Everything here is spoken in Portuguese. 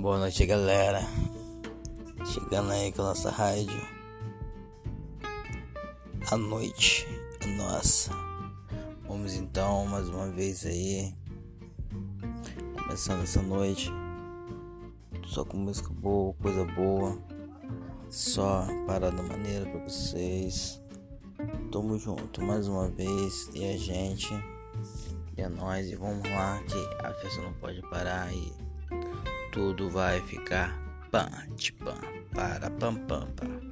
Boa noite, galera. Chegando aí com a nossa rádio. A noite nossa. Vamos então mais uma vez aí. Começando essa noite. Só com música boa, coisa boa. Só parada maneira pra vocês. Tamo junto mais uma vez. E a gente. E é nóis. E vamos lá que a festa não pode parar e tudo vai ficar pam, pam, para pam pam pam.